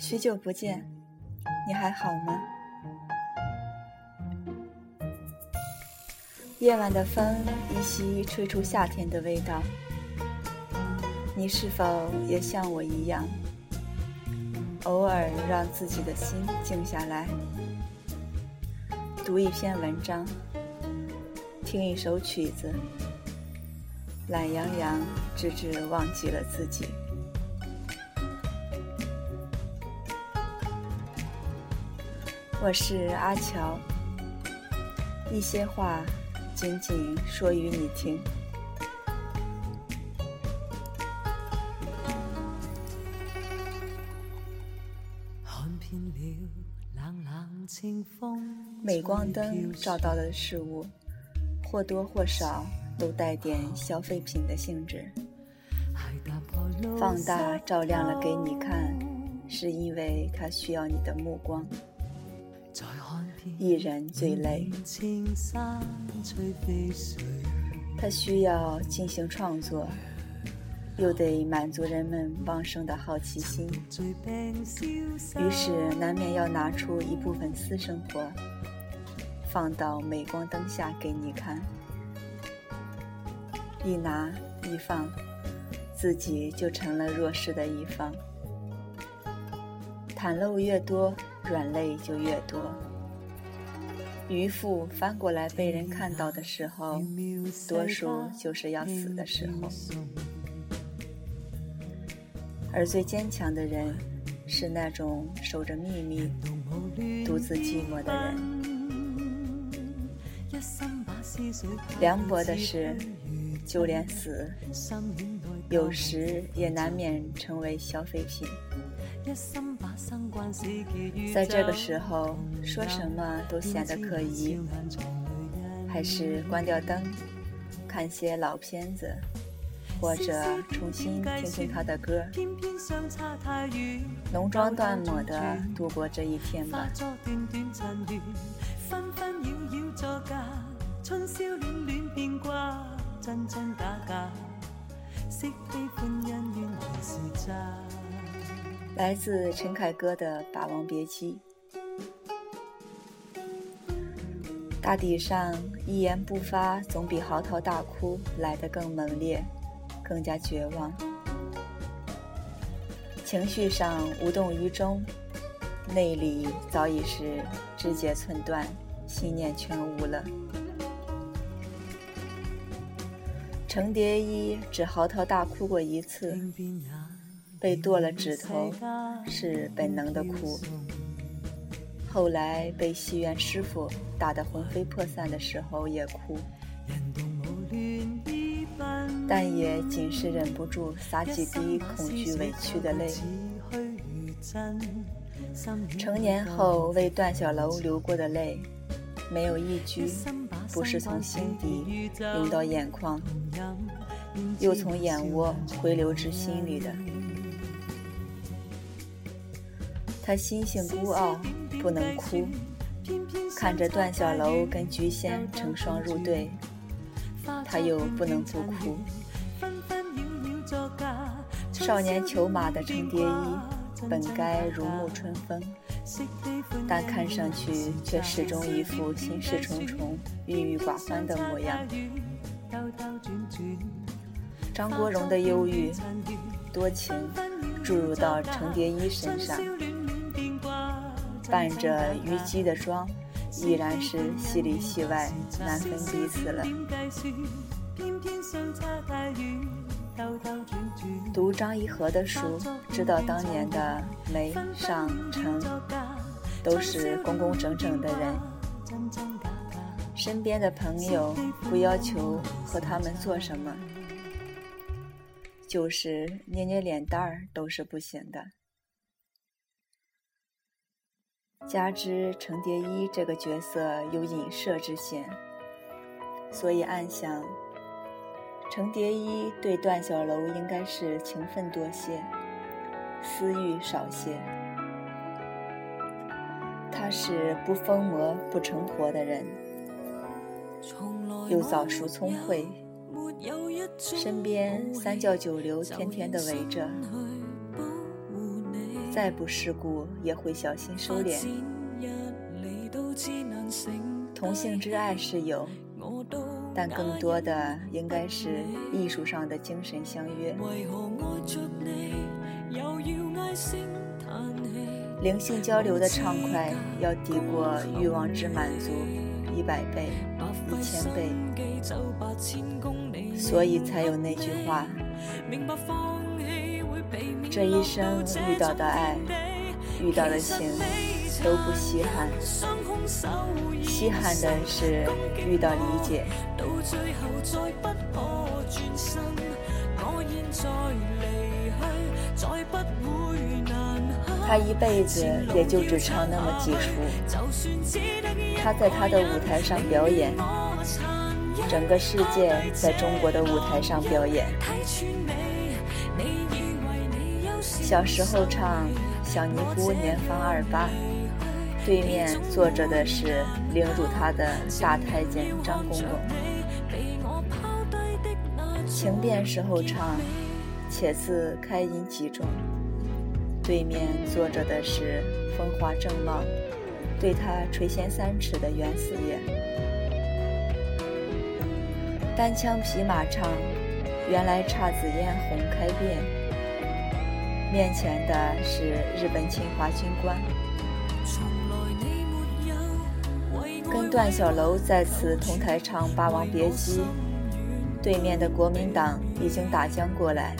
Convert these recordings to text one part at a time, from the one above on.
许久不见，你还好吗？夜晚的风依稀吹出夏天的味道。你是否也像我一样，偶尔让自己的心静下来，读一篇文章，听一首曲子，懒洋洋，直至忘记了自己？我是阿乔，一些话。仅仅说与你听。镁光灯照到的事物，或多或少都带点消费品的性质。放大照亮了给你看，是因为它需要你的目光。一人最累，他需要进行创作，又得满足人们旺盛的好奇心，于是难免要拿出一部分私生活，放到镁光灯下给你看。一拿一放，自己就成了弱势的一方，袒露越多。软肋就越多，渔夫翻过来被人看到的时候，多数就是要死的时候。而最坚强的人，是那种守着秘密、独自寂寞的人。凉薄的是，就连死，有时也难免成为消费品。在这个时候，说什么都显得可疑，还是关掉灯，看些老片子，或者重新听听他的歌，浓妆淡抹的度过这一天吧。来自陈凯歌的《霸王别姬》，大抵上一言不发总比嚎啕大哭来得更猛烈，更加绝望。情绪上无动于衷，内里早已是肢节寸断，信念全无了。程蝶衣只嚎啕大哭过一次。被剁了指头是本能的哭，后来被戏院师傅打得魂飞魄散的时候也哭，但也仅是忍不住洒几滴恐惧委屈的泪。成年后为段小楼流过的泪，没有一句不是从心底涌到眼眶，又从眼窝回流至心里的。他心性孤傲，不能哭。看着段小楼跟菊仙成双入对，他又不能不哭。少年裘马的程蝶衣，本该如沐春风，但看上去却始终一副心事重重、郁郁寡欢的模样。张国荣的忧郁、多情注入到程蝶衣身上。扮着虞姬的妆，依然是戏里戏外难分彼此了。读张一和的书，知道当年的梅、尚、程都是工工整整的人，身边的朋友不要求和他们做什么，就是捏捏脸蛋儿都是不行的。加之程蝶衣这个角色有隐射之嫌，所以暗想，程蝶衣对段小楼应该是情分多些，私欲少些。他是不疯魔不成活的人，又早熟聪慧，身边三教九流天天的围着。再不世故，也会小心收敛。同性之爱是有，但更多的应该是艺术上的精神相约。灵性交流的畅快要抵过欲望之满足一百倍、一千倍，所以才有那句话：这一生遇到的爱、遇到的情都不稀罕，稀罕的是遇到理解。他一辈子也就只唱那么几出。他在他的舞台上表演，整个世界在中国的舞台上表演。小时候唱《小尼姑年方二八》，对面坐着的是凌辱他的大太监张公公。情变时候唱《且自开饮几盅》。对面坐着的是风华正茂、对他垂涎三尺的袁四爷。单枪匹马唱，原来姹紫嫣红开遍。面前的是日本侵华军官，跟段小楼在此同台唱《霸王别姬》。对面的国民党已经打将过来。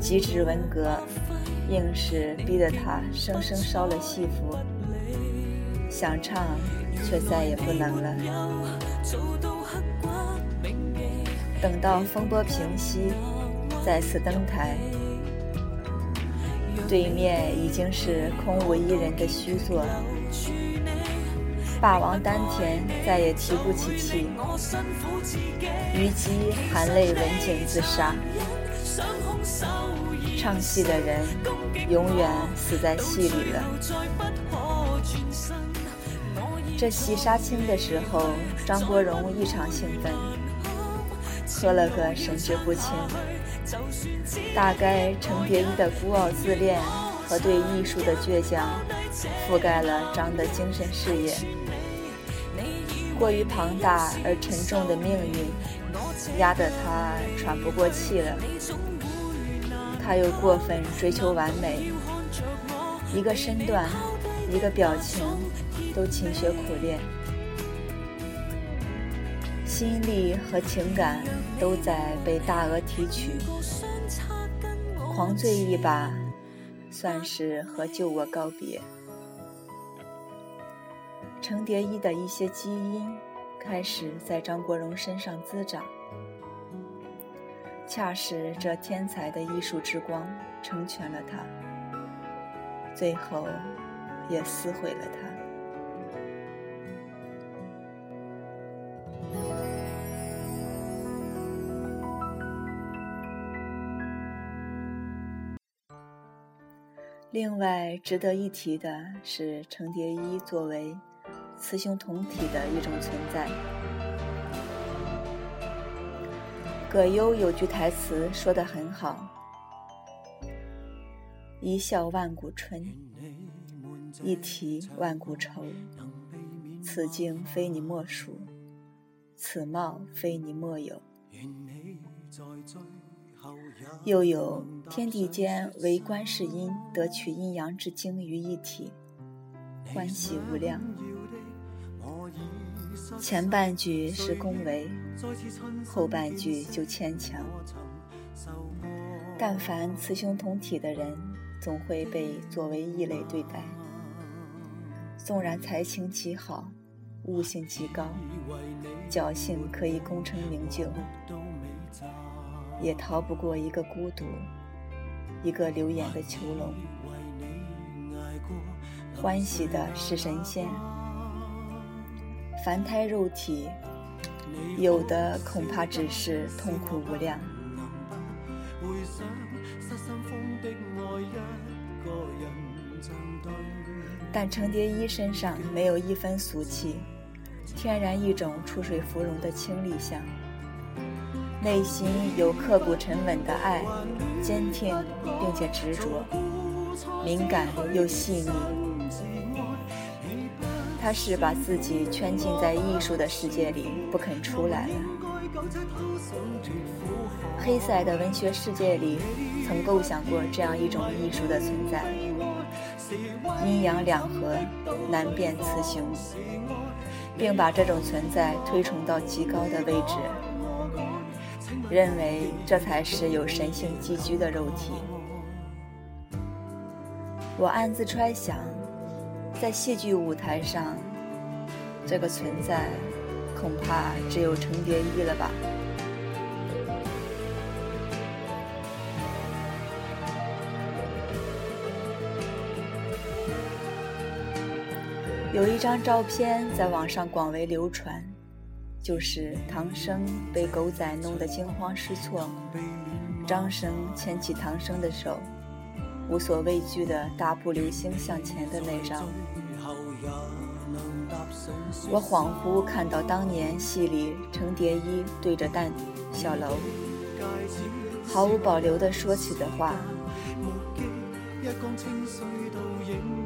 极致文革，硬是逼得他生生烧了戏服。想唱，却再也不能了。等到风波平息，再次登台，对面已经是空无一人的虚座。霸王丹田再也提不起气，虞姬含泪吻颈自杀。唱戏的人永远死在戏里了。这戏杀青的时候，张国荣异常兴奋，喝了个神志不清。大概程蝶衣的孤傲自恋和对艺术的倔强，覆盖了张的精神事业。过于庞大而沉重的命运，压得他喘不过气了。他又过分追求完美，一个身段，一个表情，都勤学苦练，心力和情感都在被大额提取，狂醉一把，算是和旧我告别。程蝶衣的一些基因开始在张国荣身上滋长。恰是这天才的艺术之光成全了他，最后也撕毁了他。另外值得一提的是，程蝶衣作为雌雄同体的一种存在。葛优有句台词说得很好：“一笑万古春，一啼万古愁。此境非你莫属，此貌非你莫有。”又有“天地间唯观世音得取阴阳之精于一体，欢喜无量。”前半句是恭维，后半句就牵强。但凡雌雄同体的人，总会被作为异类对待。纵然才情极好，悟性极高，侥幸可以功成名就，也逃不过一个孤独，一个流言的囚笼。欢喜的是神仙。凡胎肉体，有的恐怕只是痛苦无量。但程蝶衣身上没有一分俗气，天然一种出水芙蓉的清丽相。内心有刻骨沉稳的爱，坚定并且执着，敏感又细腻。他是把自己圈禁在艺术的世界里，不肯出来了。黑塞的文学世界里，曾构想过这样一种艺术的存在：阴阳两合，难辨雌雄，并把这种存在推崇到极高的位置。认为这才是有神性寄居的肉体。我暗自揣想，在戏剧舞台上，这个存在恐怕只有程蝶衣了吧。有一张照片在网上广为流传。就是唐僧被狗仔弄得惊慌失措，张生牵起唐僧的手，无所畏惧的大步流星向前的那张。我恍惚看到当年戏里程蝶衣对着蛋小楼毫无保留地说起的话：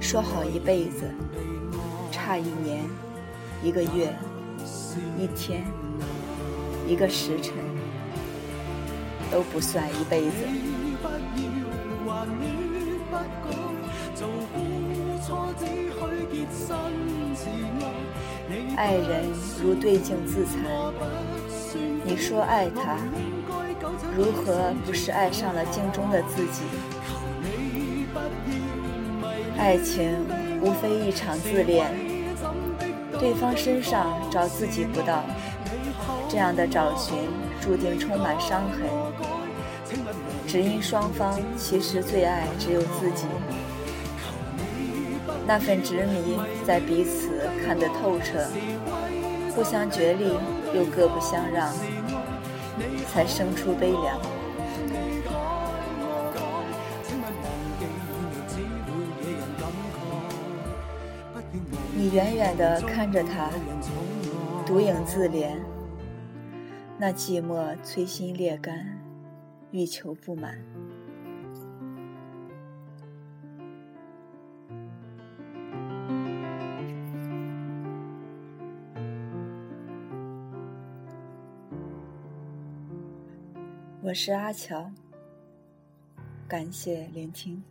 说好一辈子，差一年，一个月。一天，一个时辰，都不算一辈子。爱人如对镜自残，你说爱他，如何不是爱上了镜中的自己？爱情无非一场自恋。对方身上找自己不到，这样的找寻注定充满伤痕，只因双方其实最爱只有自己。那份执迷在彼此看得透彻，互相决力又各不相让，才生出悲凉。你远远地看着他，独影自怜，那寂寞摧心裂肝，欲求不满。我是阿乔，感谢聆听。